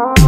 Oh.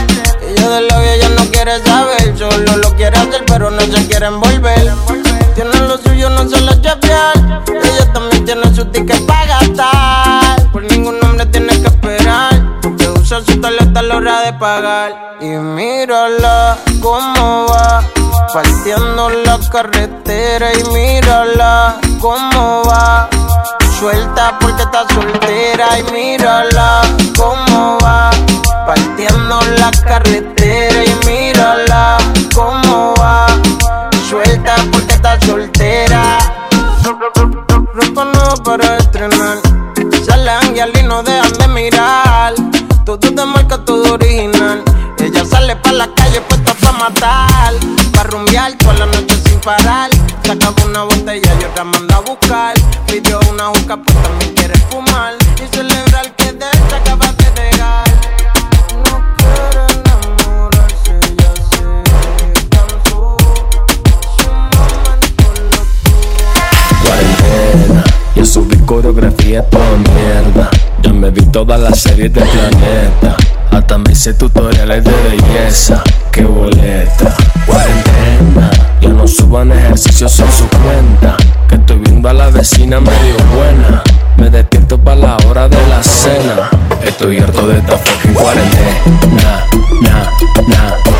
Ella de la vida ya no quiere saber. Solo lo quiere hacer, pero no se quiere envolver. Tiene lo suyo, no se lo chepear. Ella también tiene su ticket para gastar. Por ningún hombre tiene que esperar. Que usa su tarjeta a la hora de pagar. Y mírala cómo va, partiendo la carretera. Y mírala cómo va, suelta porque está soltera. Y mírala cómo va, partiendo la carretera. Y mírala cómo va, suelta porque está soltera. Ropa nueva para estrenar, salen y no dejan de mirar. Todo de marca, todo original ella sale pa' la calle puesta pa' matar, pa' rumbear toda la noche sin parar. Acabó una botella y otra manda a buscar. Pidió una juca, pues también quiere fumar. Y celebrar que de él se acaba de negar. No quiere enamorarse, ya. Su. Cuarentena, yo subí coreografía toda mierda. Yo me vi todas las series del planeta. Hasta me hice tutoriales de belleza. Qué boleta. Cuarentena. No suban ejercicios en su cuenta. Que estoy viendo a la vecina medio buena. Me despierto para la hora de la cena. Estoy harto de esta fucking cuarentena. Na, na, na, na.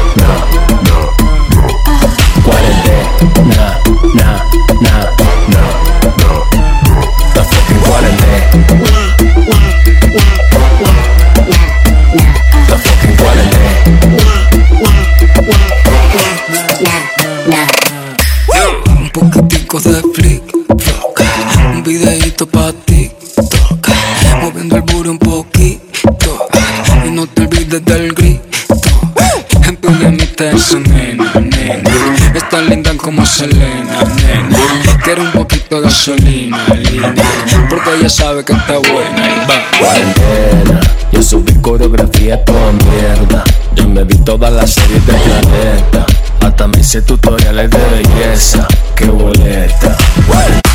De gasolina, linda, porque ella sabe que está buena y va. cuarentena. Yo subí coreografía toda mierda. Yo me vi todas las series del planeta. Hasta me hice tutoriales de belleza. Qué boleta. DJ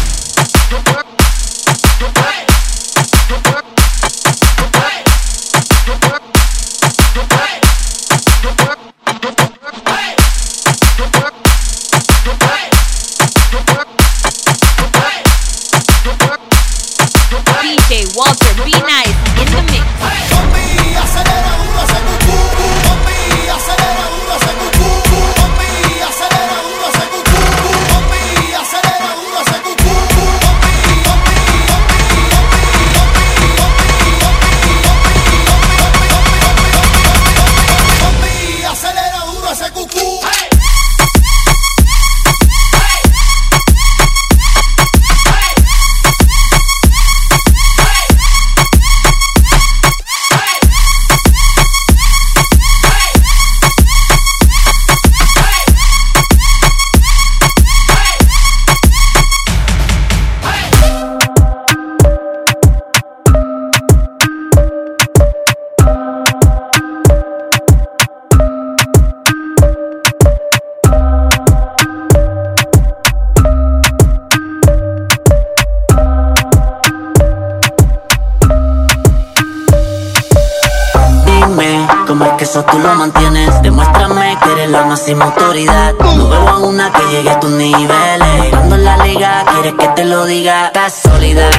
máxima autoridad. No veo a una que llegue a tus niveles. Cuando la liga quieres que te lo diga. Estás sólida,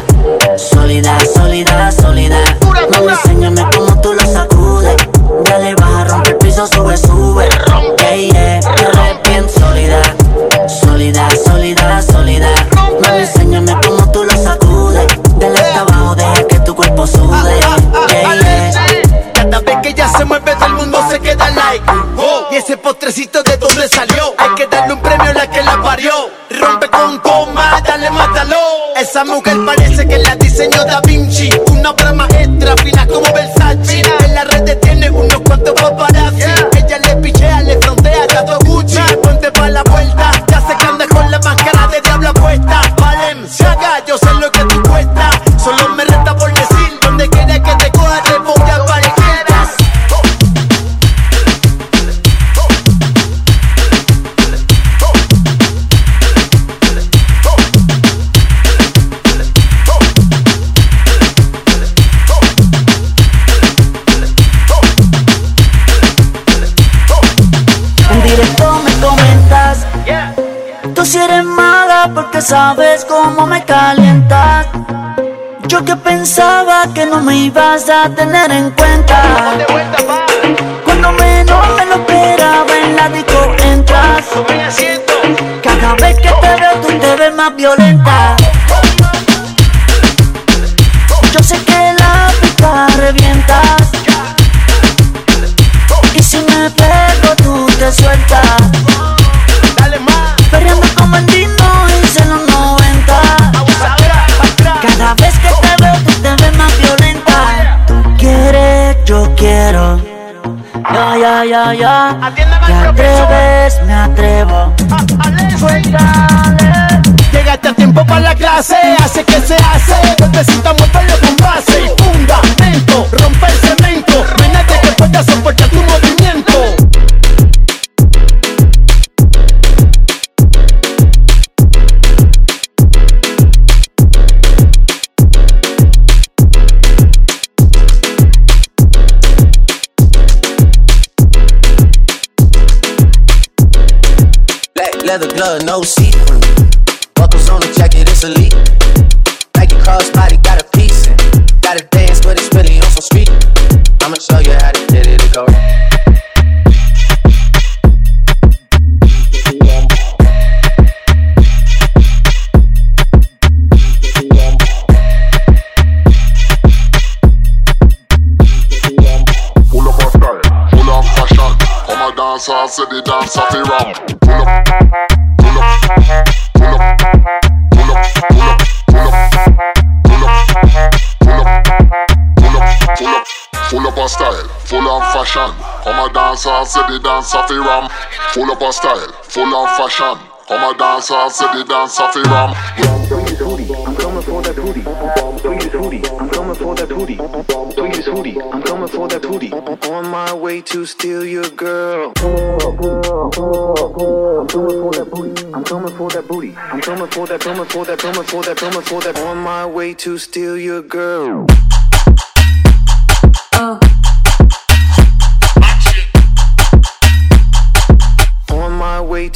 sólida, sólida, sólida. Esa mujer parece que la diseñó Da sabes cómo me calientas Yo que pensaba que no me ibas a tener en cuenta. Cuando menos me lo esperaba en la disco entras. Cada vez que te veo tú te ves más violenta. Yo sé que la pista revientas Ya, ya, ya. Atiendan al profesor. atreves, me atrevo. Suéltale. Llegaste a tiempo para la clase, hace que se hace. Golpecita, muévelo con base glove, no see-through. Buckles on the jacket, it's elite. Nike crossbody got a piece. in. Gotta dance, but it's really on some street. I'ma show you how to get it to go. Full of style, full of fashion. Come a dance, I say the dance of the fashion. Come a dance, I say the dance of the ram. Full of a style, full of fashion. Come a dance, I say the dance of the ram. I'm coming for that hootie. I'm coming for that hootie. I'm coming for that booty. On my way to steal your girl. I'm coming for that booty. I'm coming for that booty. I'm coming for that. Coming for that. Coming for that. Coming for that. On my way to steal your girl.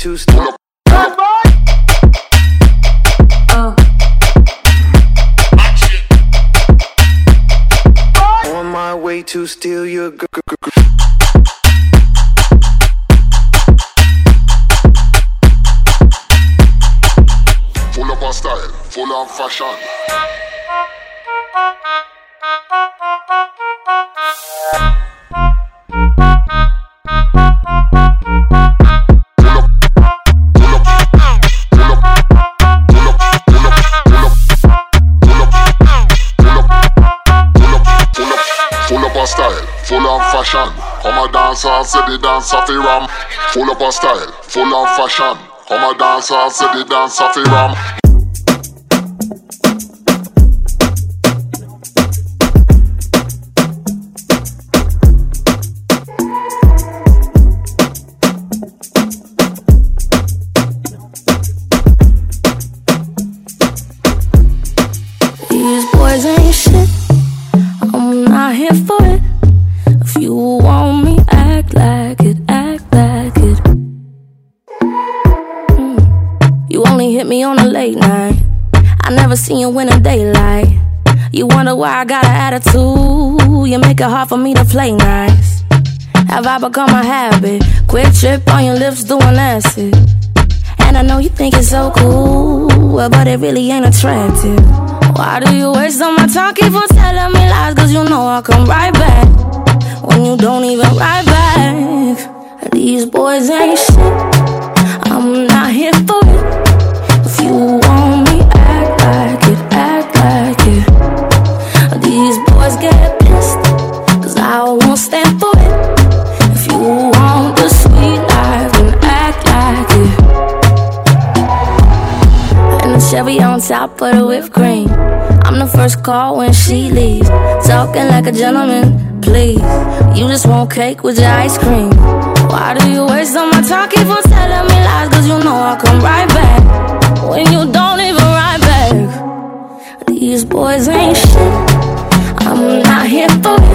My way to steal. On my way to steal your girl. Full of style, full of fashion. fi ram. Full up of style, full of fashion. Come a dancer, say the dancer fi ram. In the daylight. You wonder why I got an attitude. You make it hard for me to play nice. Have I become a habit? Quick trip on your lips doing acid. And I know you think it's so cool, but it really ain't attractive. Why do you waste all my time? Keep on telling me lies, cause you know I'll come right back. When you don't even write back. These boys ain't shit. Top of the whipped cream. I'm the first call when she leaves. Talking like a gentleman, please. You just want cake with your ice cream. Why do you waste all my time? Keep on telling me lies, cause you know I'll come right back. When you don't even write back. These boys ain't shit. I'm not here for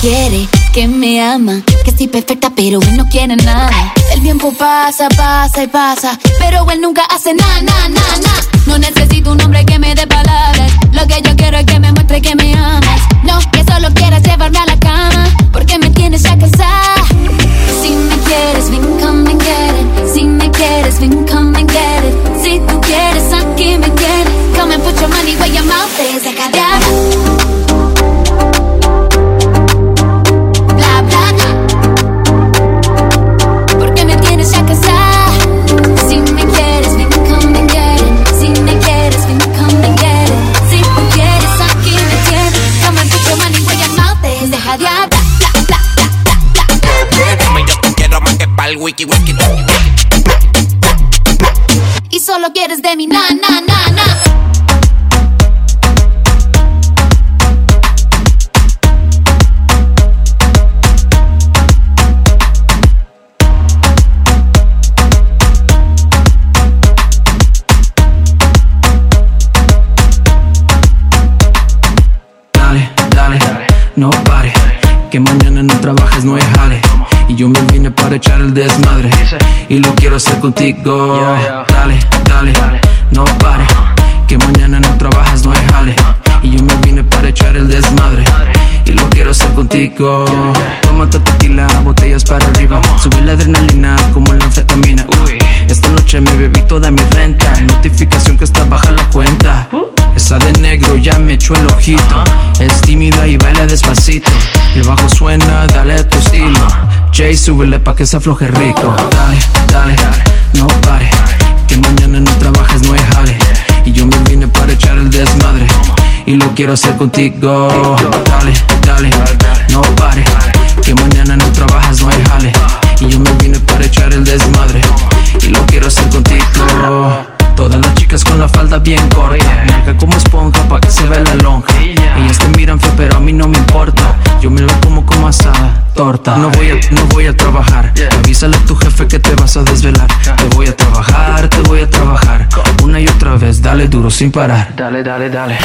quiere, que me ama, que estoy perfecta pero él no quiere nada. El tiempo pasa, pasa y pasa, pero él nunca hace nada, nada, nada. No necesito un hombre que me dé palabras, lo que yo quiero es que me muestre que me amas. No, que solo quieras llevarme a la cama, porque me tienes ya cansada. Mi na na Dale, dale, no pare. Que mañana no trabajes, no hay jale. Yo me vine para echar el desmadre. Y lo quiero hacer contigo. Dale, dale, no pare. Que mañana no trabajas, no hay jale. Y yo me vine para echar el desmadre. Y lo quiero hacer contigo. Tómate tequila, botellas para arriba. Sube la adrenalina como la anfetamina. Esta noche me bebí toda mi renta. Notificación que está baja la cuenta. Esa de negro ya me echó el ojito. Es tímida y baila despacito. El bajo suena, dale a tu estilo. Jay, súbele pa' que se afloje rico. Dale, dale, no pare. Que mañana no trabajes, no hay jale. Y yo me vine para echar el desmadre. Y lo quiero hacer contigo. Dale, dale, no pare. Que mañana no trabajas, no hay jale. Y yo me vine para echar el desmadre. Y lo quiero hacer contigo. Chicas con la falda bien corta. Marca como esponja pa' que se vea la lonja. Ellas te miran feo pero a mí no me importa. Yo me la como como asada, torta. No voy a, no voy a trabajar. Avísale a tu jefe que te vas a desvelar. Te voy a trabajar, te voy a trabajar. Una y otra vez, dale duro sin parar. Dale, dale, dale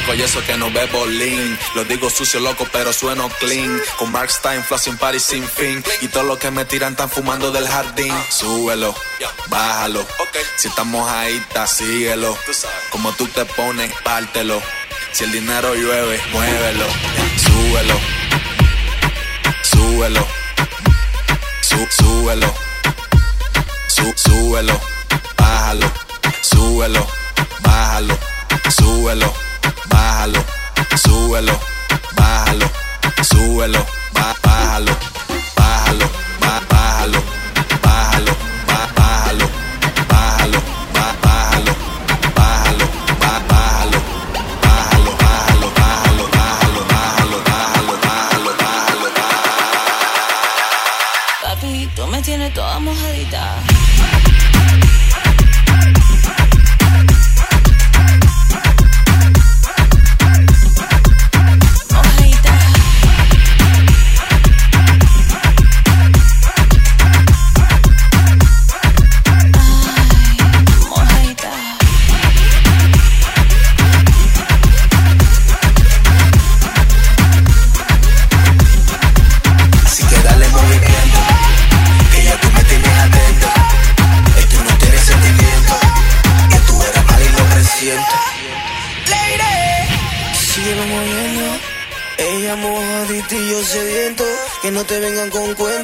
loco y eso que no bebo lean. Lo digo sucio, loco, pero sueno clean. Con Mark Stein, flow sin party sin fin. Y todo lo que me tiran están fumando del jardín. Súbelo, bájalo. Si estamos ahí, síguelo. Como tú te pones, pártelo. Si el dinero llueve, muévelo. Súbelo, súbelo. Sú- súbelo, Sú- súbelo, bájalo. súbelo, bájalo, súbelo, bájalo, súbelo, bájalo, súbelo, bá- bájalo, bájalo, bá- bájalo, bájalo, bá- bájalo, bájalo, bá- bájalo, bájalo, bá- bájalo, bájalo, bájalo, bájalo, bájalo, bájalo, bájalo, bájalo, bájalo, Papi, tú me tienes toda. Mojadita.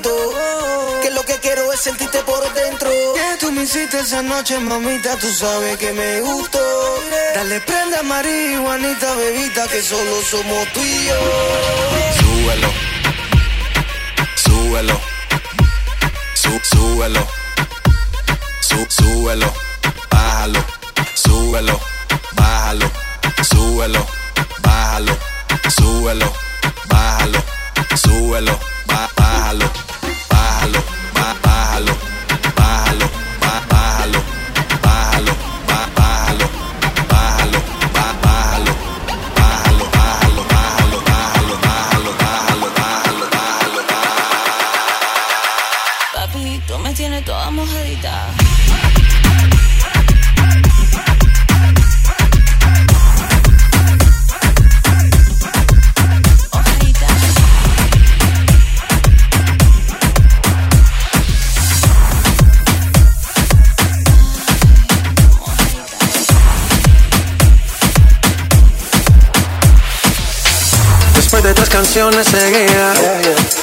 Que lo que quiero es sentirte por dentro. Que tú me hiciste esa noche, mamita, tú sabes que me gustó. Dale prenda marihuanita, bebita, que solo somos tú y yo. súbelo, súbelo, sú, súbelo, sú, súbelo, bájalo, súbelo, bájalo, súbelo, bájalo, súbelo, bájalo, súbelo, bá- bájalo, bájalo, regalo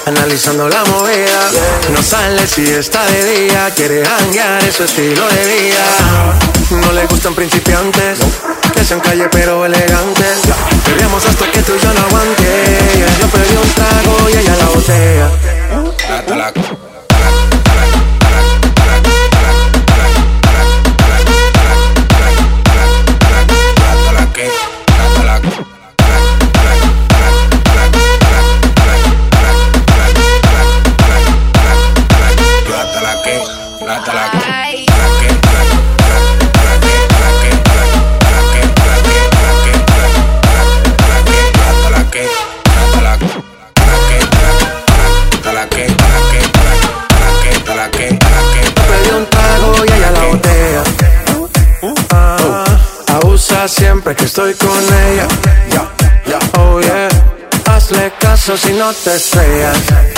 analizando la movida, no sale si está de día, quiere hanguear, es su estilo de vida. No le gustan principiantes, que sean calle pero elegantes. Peleamos hasta que tú y yo no aguante. Yo pedí un trago y ella la botella. Siempre que estoy con ella. Oh yeah, hazle caso si no te estrellas.